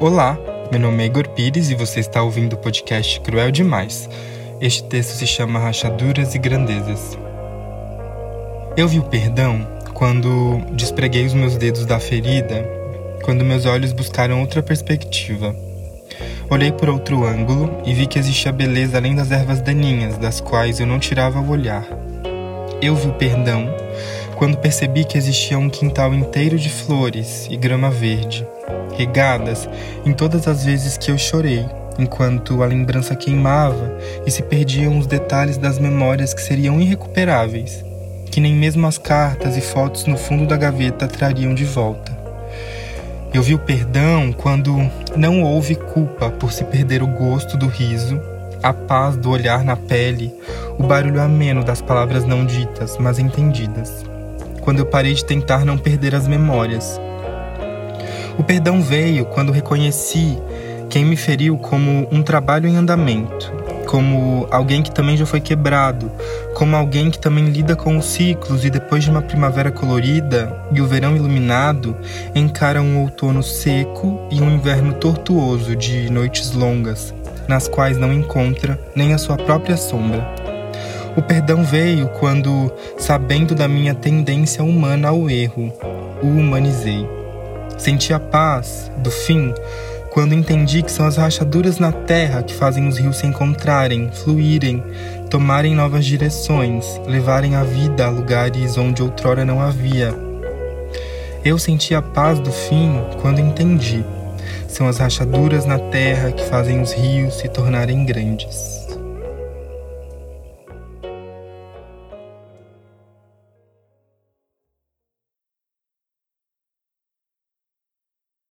Olá, meu nome é Igor Pires e você está ouvindo o podcast Cruel Demais. Este texto se chama Rachaduras e Grandezas. Eu vi o perdão quando despreguei os meus dedos da ferida, quando meus olhos buscaram outra perspectiva. Olhei por outro ângulo e vi que existia beleza além das ervas daninhas, das quais eu não tirava o olhar. Eu vi o perdão quando percebi que existia um quintal inteiro de flores e grama verde, regadas em todas as vezes que eu chorei, enquanto a lembrança queimava e se perdiam os detalhes das memórias que seriam irrecuperáveis, que nem mesmo as cartas e fotos no fundo da gaveta trariam de volta. Eu vi o perdão quando não houve culpa por se perder o gosto do riso, a paz do olhar na pele, o barulho ameno das palavras não ditas, mas entendidas quando eu parei de tentar não perder as memórias. O perdão veio quando reconheci quem me feriu como um trabalho em andamento, como alguém que também já foi quebrado, como alguém que também lida com os ciclos e depois de uma primavera colorida e o verão iluminado, encara um outono seco e um inverno tortuoso de noites longas, nas quais não encontra nem a sua própria sombra. O perdão veio quando, sabendo da minha tendência humana ao erro, o humanizei. Senti a paz do fim quando entendi que são as rachaduras na terra que fazem os rios se encontrarem, fluírem, tomarem novas direções, levarem a vida a lugares onde outrora não havia. Eu senti a paz do fim quando entendi. São as rachaduras na terra que fazem os rios se tornarem grandes.